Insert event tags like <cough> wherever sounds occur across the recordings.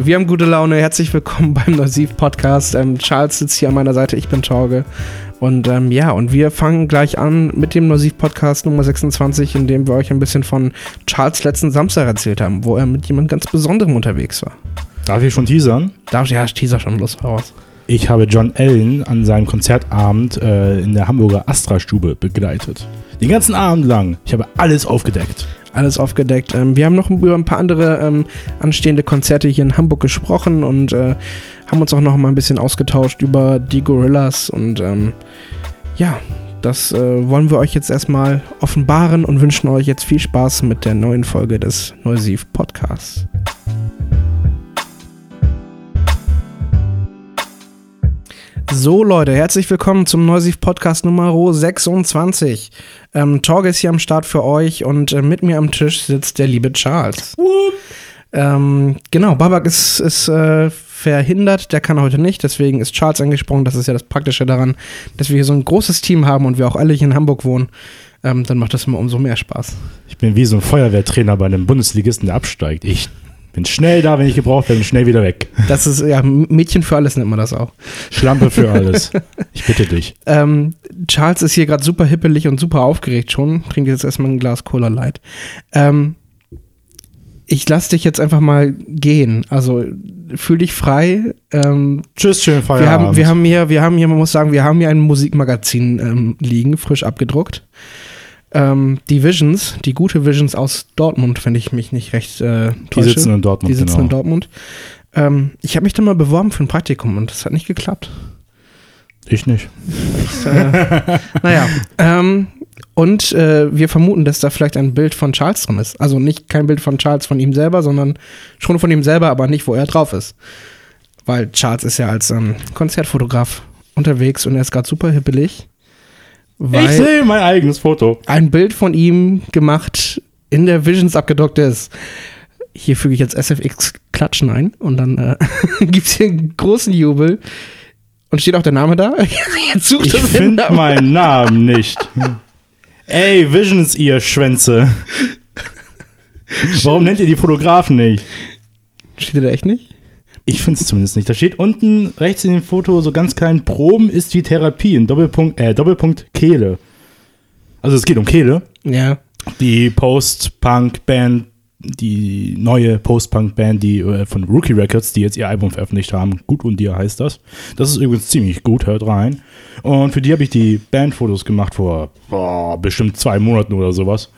Wir haben gute Laune. Herzlich willkommen <laughs> beim Nasiv Podcast. Ähm, Charles sitzt hier an meiner Seite. Ich bin Torge. Und ähm, ja, und wir fangen gleich an mit dem Nasiv Podcast Nummer 26, in dem wir euch ein bisschen von Charles letzten Samstag erzählt haben, wo er mit jemand ganz Besonderem unterwegs war. Darf ich schon teasern? Darf ja, ich teaser schon los raus. Ich habe John Allen an seinem Konzertabend äh, in der Hamburger Astra-Stube begleitet. Den ganzen Abend lang. Ich habe alles aufgedeckt. Alles aufgedeckt. Ähm, wir haben noch über ein paar andere ähm, anstehende Konzerte hier in Hamburg gesprochen und äh, haben uns auch noch mal ein bisschen ausgetauscht über die Gorillas und ähm, ja, das äh, wollen wir euch jetzt erstmal offenbaren und wünschen euch jetzt viel Spaß mit der neuen Folge des Neusiv Podcasts. So Leute, herzlich willkommen zum Neusiv Podcast Nummer 26. Ähm, Torge ist hier am Start für euch und äh, mit mir am Tisch sitzt der liebe Charles. Ähm, genau, Babak ist, ist äh, verhindert, der kann heute nicht, deswegen ist Charles angesprungen. Das ist ja das Praktische daran, dass wir hier so ein großes Team haben und wir auch alle hier in Hamburg wohnen. Ähm, dann macht das immer umso mehr Spaß. Ich bin wie so ein Feuerwehrtrainer bei einem Bundesligisten, der absteigt. Ich bin schnell da, wenn ich gebraucht werde, und schnell wieder weg. Das ist, ja, Mädchen für alles nennt man das auch. Schlampe für <laughs> alles. Ich bitte dich. Ähm, Charles ist hier gerade super hippelig und super aufgeregt schon. Trinkt jetzt erstmal ein Glas Cola Light. Ähm, ich lass dich jetzt einfach mal gehen. Also fühl dich frei. Ähm, Tschüss, schönen wir, Feierabend. haben, wir haben hier, wir haben hier, man muss sagen, wir haben hier ein Musikmagazin ähm, liegen, frisch abgedruckt. Ähm, die Visions, die gute Visions aus Dortmund, wenn ich mich nicht recht äh, die täusche. sitzen in Dortmund, Die sitzen genau. in Dortmund. Ähm, ich habe mich da mal beworben für ein Praktikum und das hat nicht geklappt. Ich nicht. äh, naja, <laughs> ähm, und äh, wir vermuten, dass da vielleicht ein Bild von Charles drin ist. Also nicht kein Bild von Charles von ihm selber, sondern schon von ihm selber, aber nicht, wo er drauf ist. Weil Charles ist ja als ähm, Konzertfotograf unterwegs und er ist gerade super hippelig. Ich Weil sehe mein eigenes Foto. ein Bild von ihm gemacht in der Visions abgedruckt ist. Hier füge ich jetzt SFX Klatschen ein und dann äh, <laughs> gibt es hier einen großen Jubel. Und steht auch der Name da? <laughs> Jetzt sucht Ich finde meinen <laughs> Namen nicht. Ey, Visions, ihr Schwänze. Warum nennt ihr die Fotografen nicht? Steht er da echt nicht? Ich finde es zumindest nicht. Da steht unten rechts in dem Foto so ganz klein, Proben ist wie Therapie, in Doppelpunkt, äh, Doppelpunkt Kehle. Also es geht um Kehle. Ja. Die Post-Punk-Band, die neue Post-Punk-Band, die äh, von Rookie Records, die jetzt ihr Album veröffentlicht haben. Gut und dir heißt das. Das ist übrigens ziemlich gut, hört rein. Und für die habe ich die Bandfotos gemacht vor boah, bestimmt zwei Monaten oder sowas.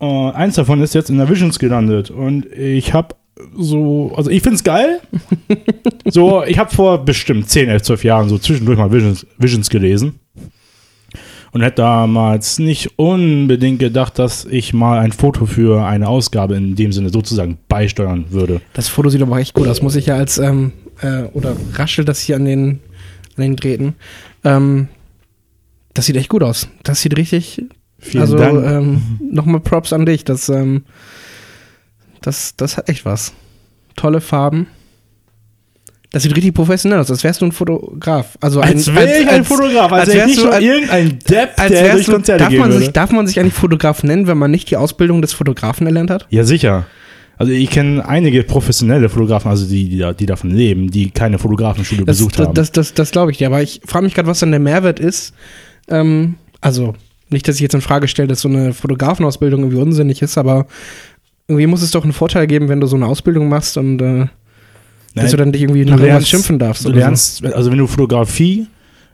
Äh, eins davon ist jetzt in der Visions gelandet und ich habe so, also ich finde es geil. <laughs> so, ich habe vor bestimmt 10, 11, 12 Jahren so zwischendurch mal Visions, Visions gelesen und hätte damals nicht unbedingt gedacht, dass ich mal ein Foto für eine Ausgabe in dem Sinne sozusagen beisteuern würde. Das Foto sieht aber echt gut aus. Muss ich ja als, ähm, äh, oder raschelt das hier an den, an den Drähten. Ähm, das sieht echt gut aus. Das sieht richtig. Vielen also, Dank. ähm, nochmal Props an dich. Das, ähm, das, das hat echt was. Tolle Farben. Das sieht richtig professionell aus, als wärst du ein Fotograf. Also ein, als wäre ich ein Fotograf, als, als wärst nicht du als- irgendein Depp, Als der durch du, Konzerte darf, man sich, darf man sich eigentlich Fotograf nennen, wenn man nicht die Ausbildung des Fotografen erlernt hat? Ja, sicher. Also ich kenne einige professionelle Fotografen, also die, die, die davon leben, die keine Fotografenschule Das, besucht das, haben. das, das, das glaube ich dir. Aber ich frage mich gerade, was dann der Mehrwert ist. Ähm, also, nicht, dass ich jetzt in Frage stelle, dass so eine Fotografenausbildung irgendwie unsinnig ist, aber irgendwie muss es doch einen Vorteil geben, wenn du so eine Ausbildung machst und äh, dass Nein, du dann dich irgendwie nach lernst- schimpfen darfst. Du oder so. lernst, also wenn du Fotografie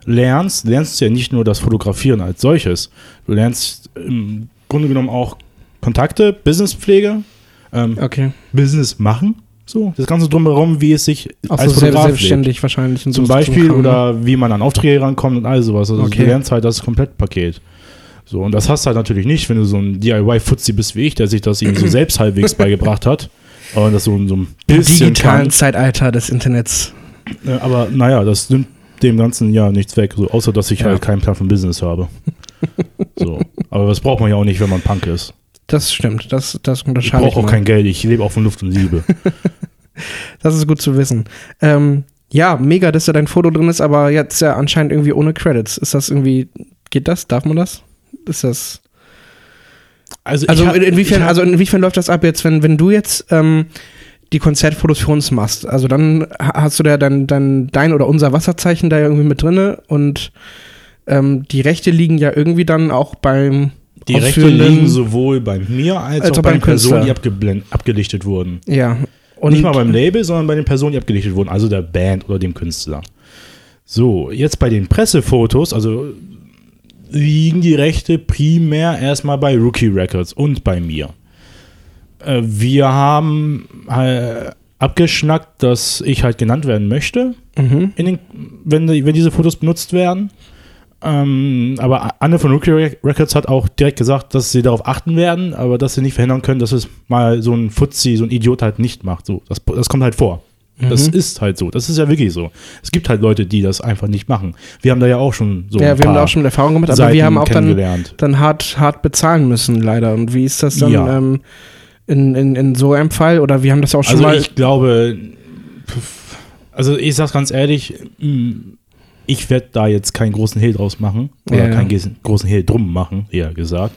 lernst, lernst du ja nicht nur das Fotografieren als solches. Du lernst im Grunde genommen auch Kontakte, Businesspflege, ähm, Okay. Business machen. So, das Ganze drumherum, wie es sich Auch als so Fotograf lebt. selbstständig wahrscheinlich. Und Zum Beispiel Kram, ne? oder wie man an Aufträge rankommt und all sowas. Also Okay. du lernst halt das Komplettpaket. So, und das hast du halt natürlich nicht, wenn du so ein DIY-Fuzzi bist wie ich, der sich das eben so <clears throat> selbst halbwegs beigebracht hat. Und das so, so ein Im bisschen digitalen kann. Zeitalter des Internets. Aber naja, das nimmt dem Ganzen ja nichts weg, so, außer dass ich Ja. halt keinen Plan von Business habe. <laughs> so. Aber das braucht man ja auch nicht, wenn man Punk ist. Das stimmt. Das, das Ich unterscheide ich. brauche auch kein Geld, ich lebe auch von Luft und Liebe. <laughs> Das ist gut zu wissen. Ähm, ja, mega, dass da dein Foto drin ist, aber jetzt ja anscheinend irgendwie ohne Credits. Ist das irgendwie, geht das? Darf man das? Ist das. Also, Also hab- in- inwiefern, hab- also inwiefern läuft das ab jetzt, wenn, wenn du jetzt ähm, die Konzertfotos für uns machst. Also dann ha- hast du da dein, dein, dein oder unser Wasserzeichen da irgendwie mit drinne und ähm, die Rechte liegen ja irgendwie dann auch beim Die Rechte liegen sowohl bei mir als, Als auch auch bei den Personen, die abgelichtet wurden. Ja. Und Nicht mal beim Label, sondern bei den Personen, die abgelichtet wurden, also der Band oder dem Künstler. So, jetzt bei den Pressefotos, also liegen die Rechte primär erstmal bei Rookie Records und bei mir. Äh, wir haben äh, abgeschnackt, dass ich halt genannt werden möchte, mhm. den, wenn, die- wenn diese Fotos benutzt werden. Ähm, aber Anne von Rookie Rec- Records hat auch direkt gesagt, dass sie darauf achten werden, aber dass sie nicht verhindern können, dass es mal so ein Fuzzi, so ein Idiot halt nicht macht. So, das, das kommt halt vor. Das Mhm. ist halt so. Das ist ja wirklich so. Es gibt halt Leute, die das einfach nicht machen. Wir haben da ja auch schon so. ja, ein wir haben da auch schon Erfahrung gemacht, aber Seiten wir haben auch dann, dann hart, hart bezahlen müssen, leider. Und wie ist das dann Ja. ähm, in, in, in so einem Fall? Oder wir haben das auch schon Also mal. ich glaube, also ich sag's ganz ehrlich, mh, ich werde da jetzt keinen großen Hehl draus machen. Oder Ja, ja. keinen großen Hehl drum machen, eher gesagt.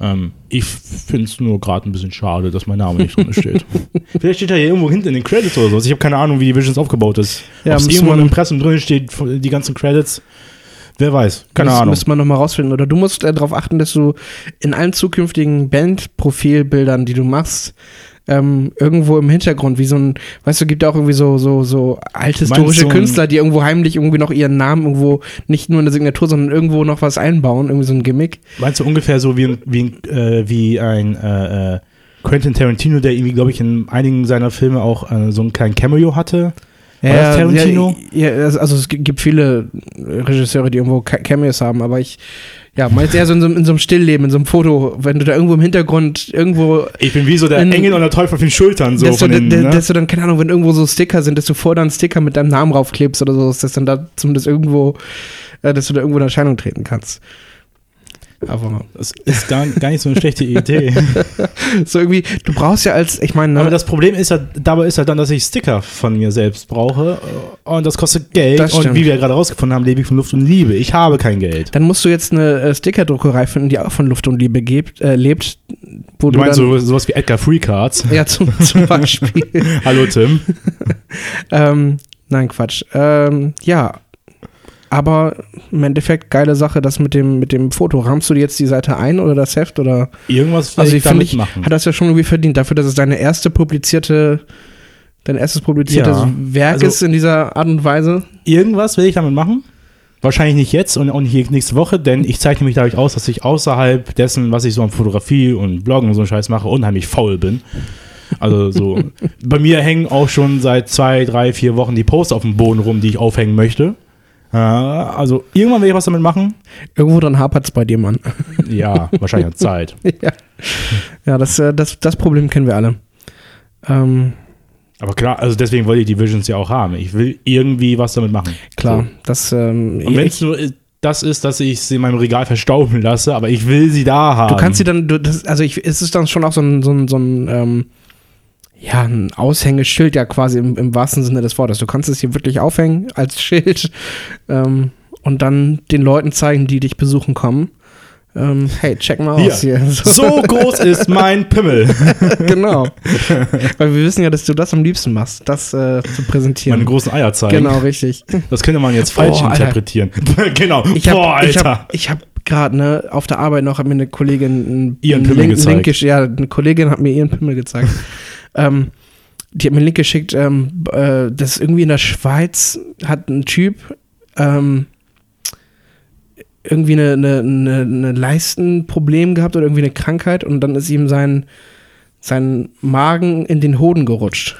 Ähm, ich finde es nur gerade ein bisschen schade, dass mein Name nicht drin steht. <laughs> Vielleicht steht er hier irgendwo hinten in den Credits oder so. Ich habe keine Ahnung, wie die Visions aufgebaut ist. Ja, Ob es irgendwo im Impressum drin steht, die ganzen Credits. Wer weiß. Keine das Ahnung. müsste man nochmal rausfinden. Oder du musst äh, darauf achten, dass du in allen zukünftigen Bandprofilbildern, die du machst, ähm, irgendwo im Hintergrund, wie so ein, weißt du, gibt auch irgendwie so, so, so althistorische so Künstler, die irgendwo heimlich irgendwie noch ihren Namen irgendwo nicht nur in der Signatur, sondern irgendwo noch was einbauen, irgendwie so ein Gimmick. Meinst du ungefähr so wie ein, wie äh, wie ein äh, äh, Quentin Tarantino, der irgendwie, glaube ich, in einigen seiner Filme auch äh, so einen kleinen Cameo hatte? Das Tarantino? Ja, ja, also es gibt viele Regisseure, die irgendwo Ca- Cameos haben, aber ich, ja, meinst eher so in, so einem- in so einem Stillleben, in so einem Foto, wenn du da irgendwo im Hintergrund irgendwo Ich bin wie so der In- Engel und der Teufel auf den Schultern, so dass, von du, den, ne? dass du dann, keine Ahnung, wenn irgendwo so Sticker sind, dass du vor dann Sticker mit deinem Namen raufklebst oder so, dass dann da zumindest irgendwo, äh, dass du da irgendwo in Erscheinung treten kannst. Aber Das ist gar, gar nicht so eine schlechte Idee. <laughs> so irgendwie, du brauchst ja als, ich meine, Aber ne, das Problem ist ja, dabei ist halt dann, dass ich Sticker von mir selbst brauche äh, und das kostet Geld Das und wie wir ja gerade rausgefunden haben, lebe ich von Luft und Liebe. Ich habe kein Geld. dann musst du jetzt eine äh, Stickerdruckerei finden, die auch von Luft und Liebe gibt, äh, lebt, wo Du du, meinst dann, so, sowas wie Edgar Free Cards? ja, zum, zum <laughs> Beispiel. Hallo Tim. <laughs> ähm, nein, Quatsch. Ähm, ja. Aber im Endeffekt geile Sache, das mit dem, mit dem Foto. Rahmst du dir jetzt die Seite ein oder das Heft oder? Irgendwas will Also ich damit ich machen. hat das ja schon irgendwie verdient, dafür, dass es deine erste publizierte, dein erstes publiziertes Ja, Werk also- ist in dieser Art und Weise. Irgendwas will ich damit machen. Wahrscheinlich nicht jetzt und auch nicht nächste Woche, denn ich zeichne mich dadurch aus, dass ich außerhalb dessen, was ich so an Fotografie und Bloggen und so einen Scheiß mache, unheimlich faul bin. Also so, <laughs> bei mir hängen auch schon seit zwei, drei, vier Wochen die Posts auf dem Boden rum, die ich aufhängen möchte. Äh, also irgendwann will ich was damit machen. Irgendwo dran hapert es bei dir, Mann. <laughs> Ja, wahrscheinlich an Zeit. <laughs> ja, ja das, äh, das, das Problem kennen wir alle. Ähm, Aber klar, also deswegen wollte ich die Visions ja auch haben. Ich will irgendwie was damit machen. klar, das ähm, So. Und wenn es nur das ist, dass ich sie in meinem Regal verstauben lasse, aber ich will sie da haben. Du kannst sie dann, du, das, also ich, es ist dann schon auch so ein, so ein, so ein ähm, ja, ein Aushängeschild ja quasi im, im wahrsten Sinne des Wortes. Du kannst es hier wirklich aufhängen als Schild <laughs> ähm, und dann den Leuten zeigen, die dich besuchen kommen. Ähm, hey, check mal aus hier. <laughs> So groß ist mein Pimmel. <laughs> genau. <laughs> Weil wir wissen ja, dass du das am liebsten machst, das äh, zu präsentieren. Meine großen Eier zeigen. genau, richtig. Das könnte man jetzt falsch Oh, interpretieren. genau. Ich habe Boah, ich Alter. hab, ich hab gerade ne, auf der Arbeit noch, hat mir eine Kollegin einen, Ihren Pimmel Link, gezeigt. Link Ja, eine Kollegin hat mir ihren Pimmel gezeigt. ähm, die hat mir einen Link geschickt, ähm, äh, das ist irgendwie in der Schweiz, hat ein Typ ähm, irgendwie eine, eine, eine, eine Leistenproblem gehabt oder irgendwie eine Krankheit und dann ist ihm sein, sein Magen in den Hoden gerutscht.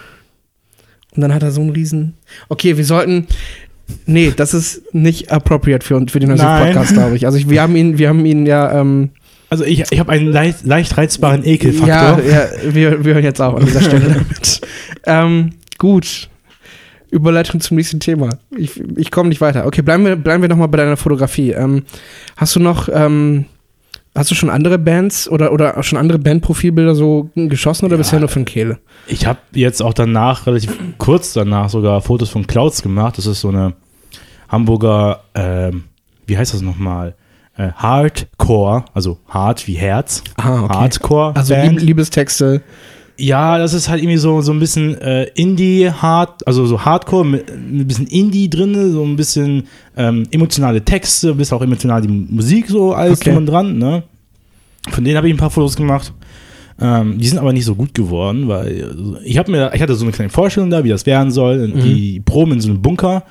Und dann hat er so einen riesen. Okay, wir sollten. Nee, das ist nicht appropriate für, für den heutigen. Podcast, glaube ich. Also ich, wir haben ihn, wir haben ihn ja, ähm, Also ich, ich habe einen leicht, leicht reizbaren ja, Ekelfaktor. ja wir, wir hören jetzt auf an dieser Stelle <laughs> damit. ähm, gut. Überleitung zum nächsten Thema. Ich, ich komme nicht weiter. Okay, bleiben wir, bleiben wir nochmal bei deiner Fotografie. Ähm, hast du noch, ähm, hast du schon andere Bands oder, oder schon andere Bandprofilbilder so geschossen oder Ja. bisher nur von Kehle? Ich habe jetzt auch danach, relativ kurz danach sogar Fotos von Clouds gemacht. Das ist so eine Hamburger, ähm, wie heißt das nochmal? Äh, Hardcore, also hart wie Herz. Ah, okay. Hardcore. Also Band. Lieb Liebestexte. Ja, das ist halt irgendwie so, so ein bisschen äh, Indie-Hard, also so Hardcore mit ein bisschen Indie drin, so ein bisschen ähm, emotionale Texte, ein bisschen auch emotional die Musik, so alles Okay. drum und dran, ne? Von denen habe ich ein paar Fotos gemacht. Ähm, die sind aber nicht so gut geworden, weil also, ich habe mir, ich hatte so eine kleine Vorstellung da, wie das werden soll. Die Proben in so einem Bunker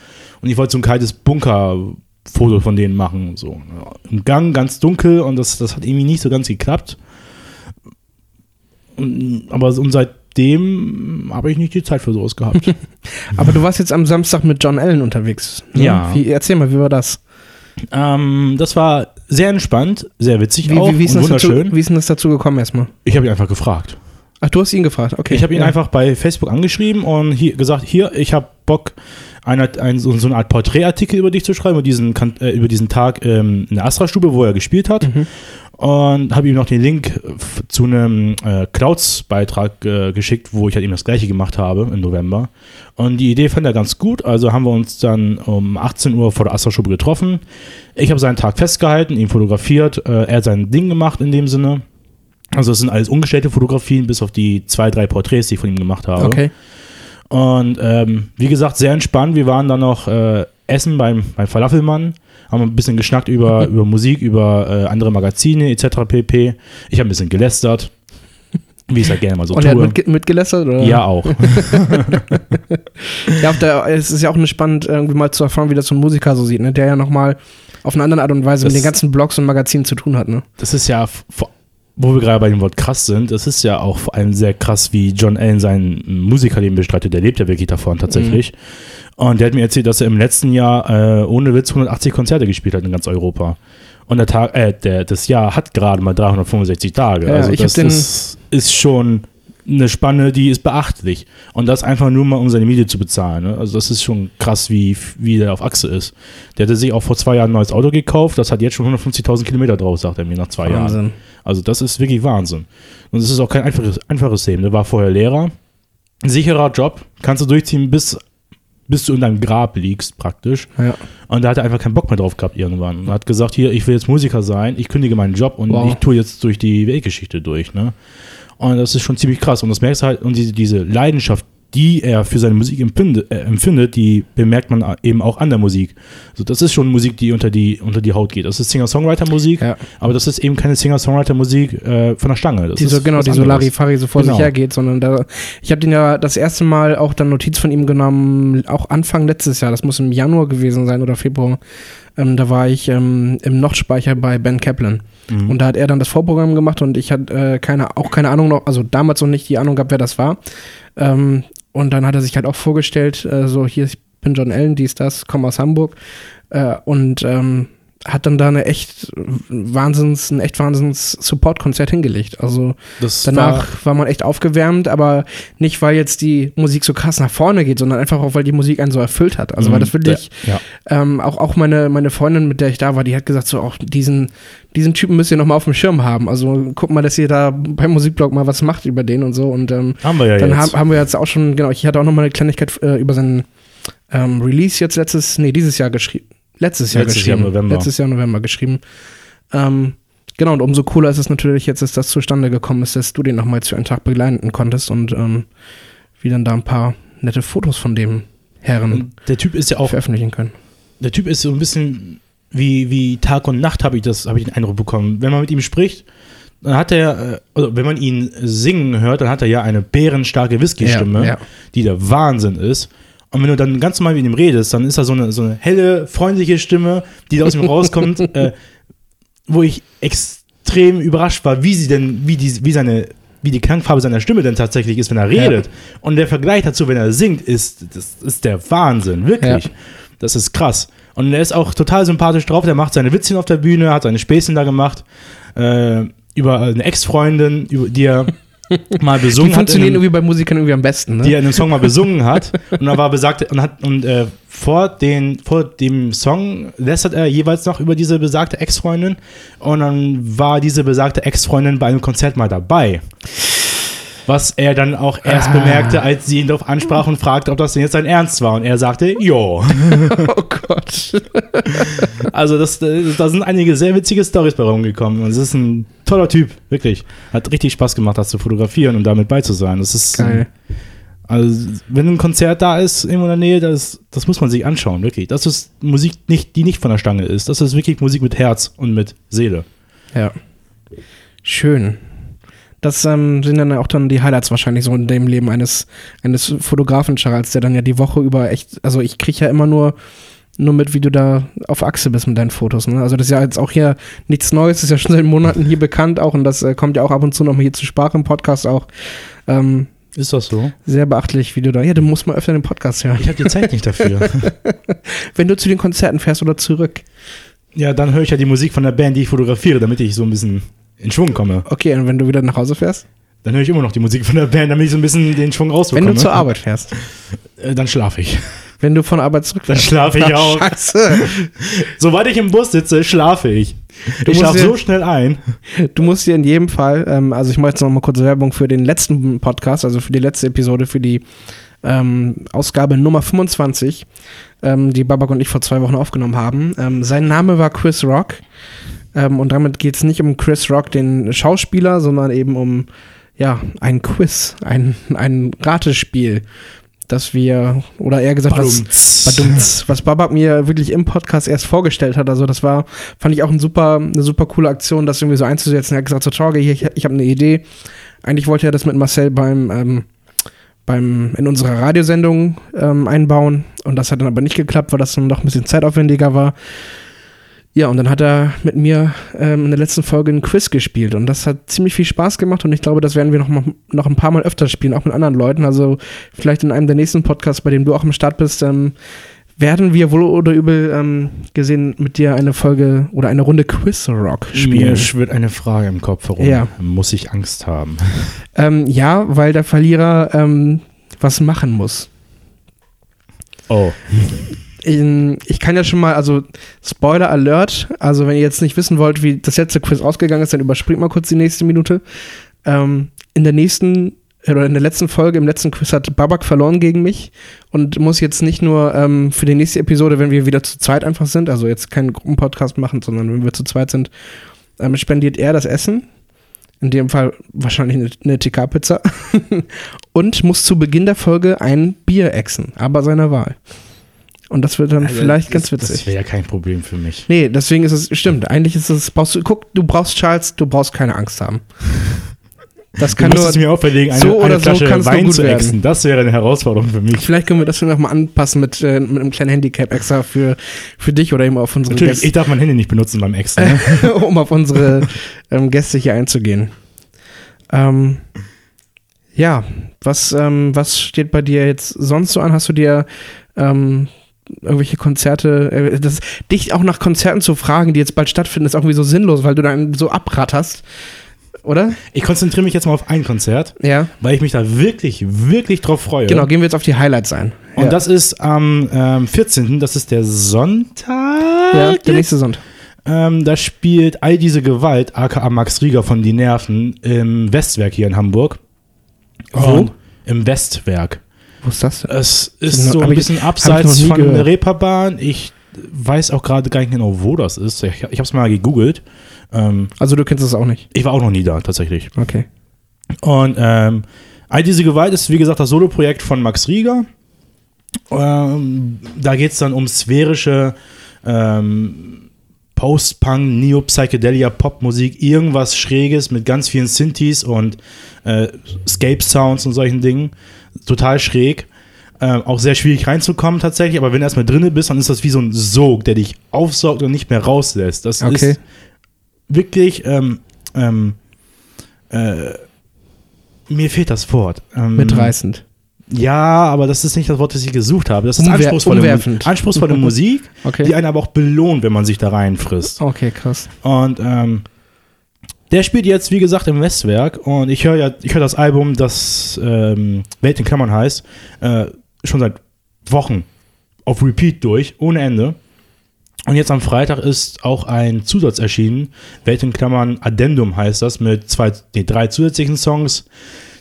und ich wollte so ein kaltes Bunker-Foto von denen machen. So im Gang ganz dunkel und das, das hat irgendwie nicht so ganz geklappt. Und, aber und seitdem habe ich nicht die Zeit für sowas gehabt. <laughs> Aber du warst jetzt am Samstag mit John Allen unterwegs. ne? Ja. Wie, erzähl mal, wie war das? ähm, das war sehr entspannt, sehr witzig Wie, auch wie, wie, ist das dazu, wunderschön. wie ist denn das dazu gekommen erstmal? Ich habe ihn einfach gefragt. Ach, du hast ihn gefragt, okay. Ich habe ihn ja. einfach bei Facebook angeschrieben und hier gesagt, hier, ich habe Bock, eine, ein, so, so eine Art Porträtartikel über dich zu schreiben, über diesen, äh, über diesen Tag ähm, in der Astra-Stube, wo er gespielt hat. Mhm. Und habe ihm noch den Link zu einem äh, Clouds-Beitrag äh, geschickt, wo ich halt eben das gleiche gemacht habe im November. Und die Idee fand er ganz gut, also haben wir uns dann um 18 Uhr vor der Astra-Stube getroffen. Ich habe seinen Tag festgehalten, ihn fotografiert, äh, er hat sein Ding gemacht in dem Sinne. Also es sind alles ungestellte Fotografien, bis auf die zwei, drei Porträts, die ich von ihm gemacht habe. Okay. Und ähm, wie gesagt, sehr entspannt. Wir waren dann noch äh, essen beim, beim Falafelmann, haben ein bisschen geschnackt über, <laughs> über Musik, über äh, andere Magazine etc. pp. Ich habe ein bisschen gelästert, wie ich es halt gerne mal so Und er hat tue. mitge mitgelästert? Oder? ja, auch. <laughs> <laughs> Ja, auf der, es ist ja auch eine spannend, irgendwie mal zu erfahren, wie das so ein Musiker so sieht, ne? der ja nochmal auf eine andere Art und Weise Das- mit den ganzen Blogs und Magazinen zu tun hat. Ne? Das ist ja, vor- wo wir gerade bei dem Wort krass sind, das ist ja auch vor allem sehr krass, wie John Allen sein Musikerleben bestreitet. Der lebt ja wirklich davon tatsächlich. Und der hat mir erzählt, dass er im letzten Jahr äh, ohne Witz 180 Konzerte gespielt hat in ganz Europa. Und der Tag, äh, der, das Jahr hat gerade mal 365 Tage. Ja, also das ist, ist schon eine Spanne, die ist beachtlich. Und das einfach nur mal, um seine Miete zu bezahlen. Ne? Also das ist schon krass, wie, wie der auf Achse ist. Der hatte sich auch vor zwei Jahren ein neues Auto gekauft. Das hat jetzt schon 150.000 Kilometer drauf, sagt er mir nach zwei Jahren. Also das ist wirklich Wahnsinn. Und es ist auch kein einfaches, einfaches Leben. Der war vorher Lehrer. Ein sicherer Job. Kannst du durchziehen, bis, bis du in deinem Grab liegst, praktisch. Ja. Und da hat er einfach keinen Bock mehr drauf gehabt irgendwann. Und hat gesagt, hier, ich will jetzt Musiker sein, ich kündige meinen Job und Wow. ich tue jetzt durch die Weltgeschichte durch. Ne? Und das ist schon ziemlich krass. Und das merkst du halt, und diese, diese Leidenschaft, die er für seine Musik empfindet, äh, empfindet, die bemerkt man eben auch an der Musik. Also das ist schon Musik, die unter die, unter die Haut geht. Das ist Singer-Songwriter-Musik, Ja. aber das ist eben keine Singer-Songwriter-Musik äh, von der Stange. Das Die so, ist genau, die so. Larifari so vor Genau. sich hergeht, sondern da, ich habe den ja das erste Mal auch dann Notiz von ihm genommen, auch Anfang letztes Jahr, das muss im Januar gewesen sein oder Februar. Ähm, da war ich ähm, im Nordspeicher bei Ben Kaplan. Mhm. Und da hat er dann das Vorprogramm gemacht und ich hatte äh, keine, auch keine Ahnung noch, also damals noch nicht die Ahnung gehabt, wer das war. Ähm, und dann hat er sich halt auch vorgestellt, äh, so hier, ich bin John Allen, dies, das, komme aus Hamburg. Äh, und ähm, hat dann da eine echt Wahnsinns, ein echt Wahnsinns Support-Konzert hingelegt. Also das danach war, war, man echt aufgewärmt, aber nicht, weil jetzt die Musik so krass nach vorne geht, sondern einfach auch, weil die Musik einen so erfüllt hat. Also weil das wirklich, Ja, ähm, auch, auch meine, meine Freundin, mit der ich da war, die hat gesagt, so auch diesen, diesen Typen müsst ihr noch mal auf dem Schirm haben. Also guck mal, dass ihr da beim Musikblog mal was macht über den und so. Und ähm, haben wir ja dann jetzt. haben, haben wir jetzt auch schon, genau, ich hatte auch noch mal eine Kleinigkeit äh, über seinen ähm, Release jetzt letztes, nee, dieses Jahr geschrieben. Letztes Jahr Letztes Jahr geschrieben. November. Letztes Jahr November geschrieben. Ähm, genau, und umso cooler ist es natürlich jetzt, dass das zustande gekommen ist, dass du den nochmal zu einem Tag begleiten konntest und ähm, wir dann da ein paar nette Fotos von dem Herren Und der Typ ist ja auch veröffentlichen können. der Typ ist so ein bisschen wie, wie Tag und Nacht, habe ich, das- hab ich den Eindruck bekommen. Wenn man mit ihm spricht, dann hat er, also wenn man ihn singen hört, dann hat er ja eine bärenstarke Whisky-Stimme, Ja, ja. die der Wahnsinn ist. Und wenn du dann ganz normal mit ihm redest, dann ist da so eine, so eine helle, freundliche Stimme, die da aus ihm rauskommt, <laughs> äh, wo ich extrem überrascht war, wie sie denn, wie die, wie seine, wie die Klangfarbe seiner Stimme denn tatsächlich ist, wenn er redet. Und der Vergleich dazu, wenn er singt, ist, das ist der Wahnsinn, wirklich. Ja. Das ist krass. Und er ist auch total sympathisch drauf. Der macht seine Witzchen auf der Bühne, hat seine Späßchen da gemacht. Äh, über eine Ex-Freundin, über die er <laughs> mal Die besungen hat. funktionieren irgendwie bei Musikern irgendwie am besten, ne? die er in einem Song mal besungen hat. Und dann war besagt, und hat, und äh, vor, den, vor dem Song lästert er jeweils noch über diese besagte Ex-Freundin. Und dann war diese besagte Ex-Freundin bei einem Konzert mal dabei. Was er dann auch erst Ah. bemerkte, als sie ihn darauf ansprach und fragte, ob das denn jetzt sein Ernst war. Und er sagte, jo. <laughs> Oh Gott. <laughs> Also das, äh, da sind einige sehr witzige Stories bei rumgekommen. Und es ist ein toller Typ, wirklich. Hat richtig Spaß gemacht, das zu fotografieren und damit bei zu sein. Das ist Geil. Also, wenn ein Konzert da ist, irgendwo in der Nähe, das, das muss man sich anschauen, wirklich. Das ist Musik, nicht, die nicht von der Stange ist. Das ist wirklich Musik mit Herz und mit Seele. Ja. Schön. Das ähm, sind dann auch dann die Highlights wahrscheinlich so in dem Leben eines, eines Fotografen, Charles, der dann ja die Woche über echt, also ich kriege ja immer nur, nur mit, wie du da auf Achse bist mit deinen Fotos. Ne? Also das ist ja jetzt auch hier nichts Neues, ist ja schon seit Monaten hier bekannt auch und das äh, kommt ja auch ab und zu noch mal hier zur Sprache im Podcast auch. Ähm, Ist das so? sehr beachtlich, wie du da, ja, du musst mal öfter den Podcast hören. Ich habe die Zeit nicht dafür. <laughs> Wenn du zu den Konzerten fährst oder zurück. ja, dann höre ich ja die Musik von der Band, die ich fotografiere, damit ich so ein bisschen in Schwung komme. Okay, und wenn du wieder nach Hause fährst? Dann höre ich immer noch die Musik von der Band, damit ich so ein bisschen den Schwung Wenn rausbekomme. du zur Arbeit fährst. Äh, Dann schlafe ich. Wenn du von Arbeit zurück Dann schlafe ich auch. Scheiße. Sobald ich im Bus sitze, schlafe ich. Du ich schlafe so schnell ein. Du musst dir in jedem Fall, ähm, also ich mache jetzt noch mal kurz Werbung für den letzten Podcast, also für die letzte Episode, für die ähm, Ausgabe Nummer 25, ähm, die Babak und ich vor zwei Wochen aufgenommen haben. Ähm, sein Name war Chris Rock. Ähm, und damit geht es nicht um Chris Rock, den Schauspieler, sondern eben um ja, ein Quiz, ein, ein Ratespiel, das wir, oder eher gesagt, was, Badumts. Was Babak mir wirklich im Podcast erst vorgestellt hat. Also das war, fand ich auch ein super, eine super coole Aktion, das irgendwie so einzusetzen. Er hat gesagt, so Torge, hier, ich, ich habe eine Idee. Eigentlich wollte er das mit Marcel beim, ähm, beim in unserer Radiosendung ähm, einbauen. Und das hat dann aber nicht geklappt, weil das dann doch ein bisschen zeitaufwendiger war. Ja, und dann hat er mit mir ähm, in der letzten Folge ein Quiz gespielt und das hat ziemlich viel Spaß gemacht und ich glaube, das werden wir noch, mal, noch ein paar Mal öfter spielen, auch mit anderen Leuten. Also vielleicht in einem der nächsten Podcasts, bei dem du auch am Start bist, ähm, werden wir wohl oder übel ähm, gesehen mit dir eine Folge oder eine Runde Quiz Rock Mir spielen. schwirrt eine Frage im Kopf herum. Ja. Muss ich Angst haben? <laughs> Ähm, ja, weil der Verlierer ähm, was machen muss. Oh. In, ich kann ja schon mal, also Spoiler Alert, also wenn ihr jetzt nicht wissen wollt, wie das letzte Quiz ausgegangen ist, dann überspringt mal kurz die nächste Minute. Ähm, in der nächsten, oder in der letzten Folge, im letzten Quiz hat Babak verloren gegen mich und muss jetzt nicht nur ähm, für die nächste Episode, wenn wir wieder zu zweit einfach sind, also jetzt keinen Gruppenpodcast machen, sondern wenn wir zu zweit sind, ähm, spendiert er das Essen. In dem Fall wahrscheinlich eine, eine TK-Pizza. <laughs> und muss zu Beginn der Folge ein Bier exen, aber seiner Wahl. Und das wird dann vielleicht ganz Also, Das witzig. wäre ja kein Problem für mich. Nee, deswegen ist es, stimmt, eigentlich ist es, brauchst du, guck, du brauchst Charles, du brauchst keine Angst haben. Das Du kann musst nur, mir auferlegen, eine, so oder eine so Flasche nur Wein gut zu werden. exen. Das wäre eine Herausforderung für mich. vielleicht können wir das noch mal anpassen mit, äh, mit einem kleinen Handicap extra für, für dich oder eben auf unsere Natürlich, Gäste, ich darf mein Handy nicht benutzen beim Exen. Ne? <laughs> um auf unsere ähm, Gäste hier einzugehen. Ähm, ja, was, ähm, was steht bei dir jetzt sonst so an? Hast du dir ähm, irgendwelche Konzerte, äh, das, dich auch nach Konzerten zu fragen, die jetzt bald stattfinden, ist auch irgendwie so sinnlos, weil du dann so abratterst, oder? Ich konzentriere mich jetzt mal auf ein Konzert, Ja. weil ich mich da wirklich, wirklich drauf freue. Genau, gehen wir jetzt auf die Highlights ein. Und ja. das ist am ähm, 14., das ist der Sonntag. ja, der nächste Sonntag. Ähm, da spielt all diese Gewalt, aka Max Rieger von Die Nerven, im Westwerk hier in Hamburg. Wo? Und Im Westwerk. Wo ist das? Es ist so ich- ein bisschen ich abseits noch nie von gehört. der Reeperbahn. Ich weiß auch gerade gar nicht genau, wo das ist. Ich, ich habe es mal gegoogelt. Ähm, Also du kennst es auch nicht. ich war auch noch nie da, tatsächlich. Okay. Und ähm, all diese Gewalt ist, wie gesagt, das Soloprojekt von Max Rieger. Ähm, da geht es dann um sphärische ähm, Post-Punk, Neo-Psychedelia, Popmusik, irgendwas Schräges mit ganz vielen Synthes und äh, Scape-Sounds und solchen Dingen. Total schräg. Ähm, auch sehr schwierig reinzukommen tatsächlich, aber wenn du erstmal drinne bist, dann ist das wie so ein Sog, der dich aufsaugt und nicht mehr rauslässt. Das Okay. ist wirklich ähm, ähm, äh, mir fehlt das Wort. Ähm, Mitreißend. Ja, aber das ist nicht das Wort, das ich gesucht habe. Das ist Umwer- anspruchsvolle, umwerfend. anspruchsvolle <laughs> Musik, Okay. die einen aber auch belohnt, wenn man sich da reinfrisst. Okay, krass. Und ähm, der spielt jetzt, wie gesagt, im Westwerk und ich höre ja, ich höre das Album, das ähm, Welt in Klammern heißt, äh, schon seit Wochen auf Repeat durch, ohne Ende. Und jetzt am Freitag ist auch ein Zusatz erschienen, Welt in Klammern Addendum heißt das, mit zwei, nee, drei zusätzlichen Songs.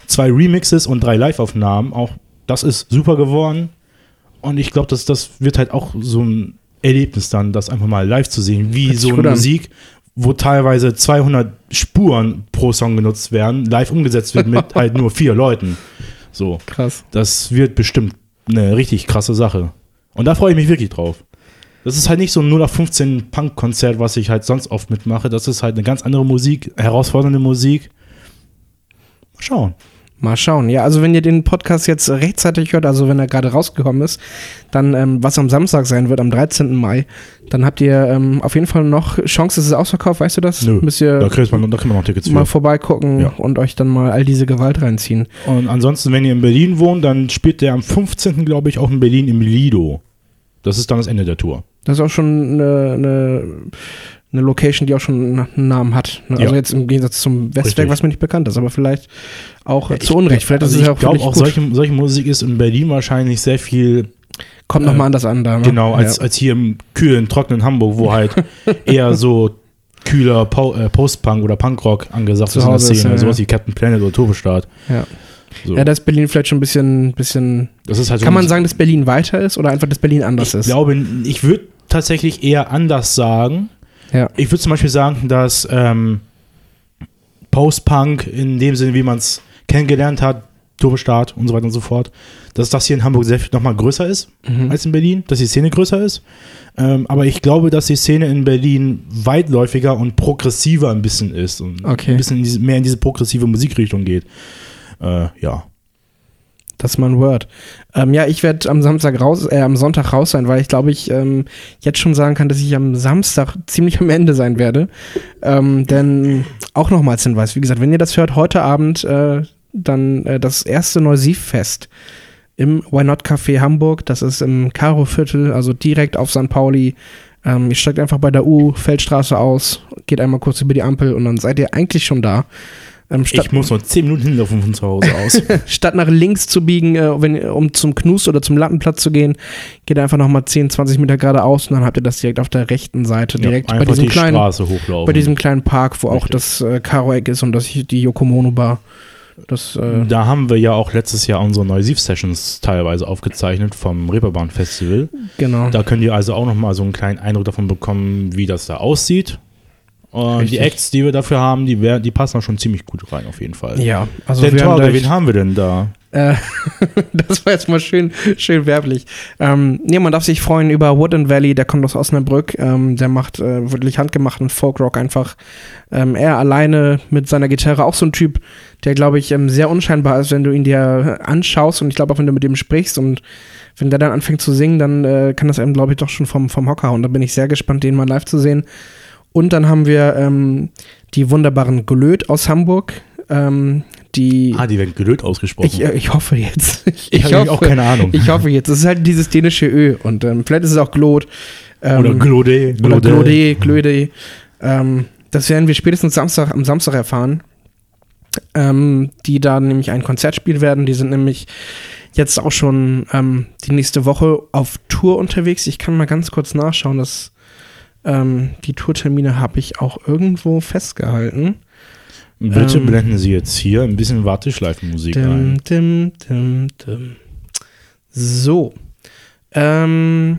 zwei Remixes und drei Live-Aufnahmen. Auch das ist super geworden. Und ich glaube, dass das wird halt auch so ein Erlebnis dann, das einfach mal live zu sehen, wie so eine. Musik, wo teilweise 200 Spuren pro Song genutzt werden, live umgesetzt wird mit <laughs> halt nur vier Leuten. So, Krass. das wird bestimmt eine richtig krasse Sache. Und da freue ich mich wirklich drauf. Das ist halt nicht so ein 0 auf 15 Punk-Konzert, was ich halt sonst oft mitmache. Das ist halt eine ganz andere Musik, herausfordernde Musik. Mal schauen. Mal schauen. Ja, also wenn ihr den Podcast jetzt rechtzeitig hört, also wenn er gerade rausgekommen ist, dann, ähm, was am Samstag sein wird, am 13. Mai, dann habt ihr ähm, auf jeden Fall noch Chance, es ist ausverkauft, weißt du das? Nö, Müsst ihr Da, kriegt man, da kriegt man noch Tickets mal für. vorbeigucken Ja. und euch dann mal all diese Gewalt reinziehen. Und ansonsten, wenn ihr in Berlin wohnt, dann spielt der am 15. glaube ich auch in Berlin im Lido. Das ist dann das Ende der Tour. Das ist auch schon eine, eine, eine Location, die auch schon einen Namen hat. Ne? Also Ja. jetzt im Gegensatz zum Westwerk, was mir nicht bekannt ist, aber vielleicht auch äh, Ja, zu ich- Unrecht. Vielleicht also ist es ja ich auch glaube wirklich auch, solche, solche Musik ist in Berlin wahrscheinlich sehr viel Kommt äh, nochmal anders an da. Ne? Genau, als, ja. als hier im kühlen, trockenen Hamburg, wo halt <laughs> eher so kühler po äh, Post-Punk oder Punkrock angesagt Zu ist in der Hause ist, Szene. ja, sowas ja. wie Captain Planet oder Turbostart. ja. So. ja, da ist Berlin vielleicht schon ein bisschen, bisschen das ist halt so Kann man sagen, dass Berlin weiter ist oder einfach, dass Berlin anders ich ist? glaube, ich würde tatsächlich eher anders sagen. Ja. Ich würde zum Beispiel sagen, dass ähm, Post-Punk in dem Sinne, wie man es kennengelernt hat, Turbostart und so weiter und so fort, dass das hier in Hamburg sehr viel nochmal größer ist Mhm. als in Berlin, dass die Szene größer ist. Ähm, aber ich glaube, dass die Szene in Berlin weitläufiger und progressiver ein bisschen ist und Okay. ein bisschen in diese, mehr in diese progressive Musikrichtung geht. Äh, ja. Das ist mal ein Word. Ähm, ja, ich werde am Samstag raus, äh, am Sonntag raus sein, weil ich glaube, ich ähm, jetzt schon sagen kann, dass ich am Samstag <laughs> ziemlich am Ende sein werde. Ähm, denn auch nochmals Hinweis, wie gesagt, wenn ihr das hört, heute Abend äh, dann äh, das erste Neusiv-Fest im Why Not Café Hamburg. Das ist im Karo-Viertel, also direkt auf St. Pauli. Ähm, ihr steigt einfach bei der U-Feldstraße aus, geht einmal kurz über die Ampel und dann seid ihr eigentlich schon da. Ähm, Ich muss nur 10 Minuten hinlaufen von zu Hause aus. <laughs> statt nach links zu biegen, äh, wenn, um zum Knus oder zum Lattenplatz zu gehen, geht einfach nochmal 10, 20 Meter geradeaus und dann habt ihr das direkt auf der rechten Seite, direkt ja, bei diesem, die kleinen, Straße hochlaufen. bei diesem kleinen Park, wo auch Richtig. das äh, Karo-Eck ist und das, die Yokomono Bar. Das, äh, Da haben wir ja auch letztes Jahr unsere Neusiv-Sessions teilweise aufgezeichnet vom Reeperbahn Festival. genau. Da könnt ihr also auch nochmal so einen kleinen Eindruck davon bekommen, wie das da aussieht. Und Richtig. die Acts, die wir dafür haben, die, wär, die passen da schon ziemlich gut rein, auf jeden Fall. ja, also haben Torge, wen haben wir denn da? Äh, <laughs> das war jetzt mal schön, schön werblich. Ähm, nee, man darf sich freuen über Wood and Valley, der kommt aus Osnabrück. Ähm, der macht äh, wirklich handgemachten Folkrock einfach. Ähm, er alleine mit seiner Gitarre, auch so ein Typ, der, glaube ich, ähm, sehr unscheinbar ist, wenn du ihn dir anschaust. Und ich glaube auch, wenn du mit ihm sprichst und wenn der dann anfängt zu singen, dann äh, kann das einem, glaube ich, doch schon vom, vom Hocker. Und da bin ich sehr gespannt, den mal live zu sehen. Und dann haben wir ähm, die wunderbaren Glöd aus Hamburg. Ähm, die Ah, die werden gelöt ausgesprochen. ich, äh, ich hoffe jetzt. <laughs> Ich, Ich habe auch keine Ahnung. Ich hoffe jetzt. Es ist halt dieses dänische Ö und ähm, vielleicht ist es auch Glot. Ähm, oder Glode. Oder Glode, Glöde. Ähm, das werden wir spätestens Samstag, am Samstag erfahren. Ähm, die da nämlich ein Konzert spielen werden. Die sind nämlich jetzt auch schon die nächste Woche auf Tour unterwegs. Ich kann mal ganz kurz nachschauen, dass ähm, die Tourtermine habe ich auch irgendwo festgehalten. Bitte Ähm, blenden Sie jetzt hier ein bisschen Warteschleifenmusik ein. Dim, dim, dim, dim. So. Ähm,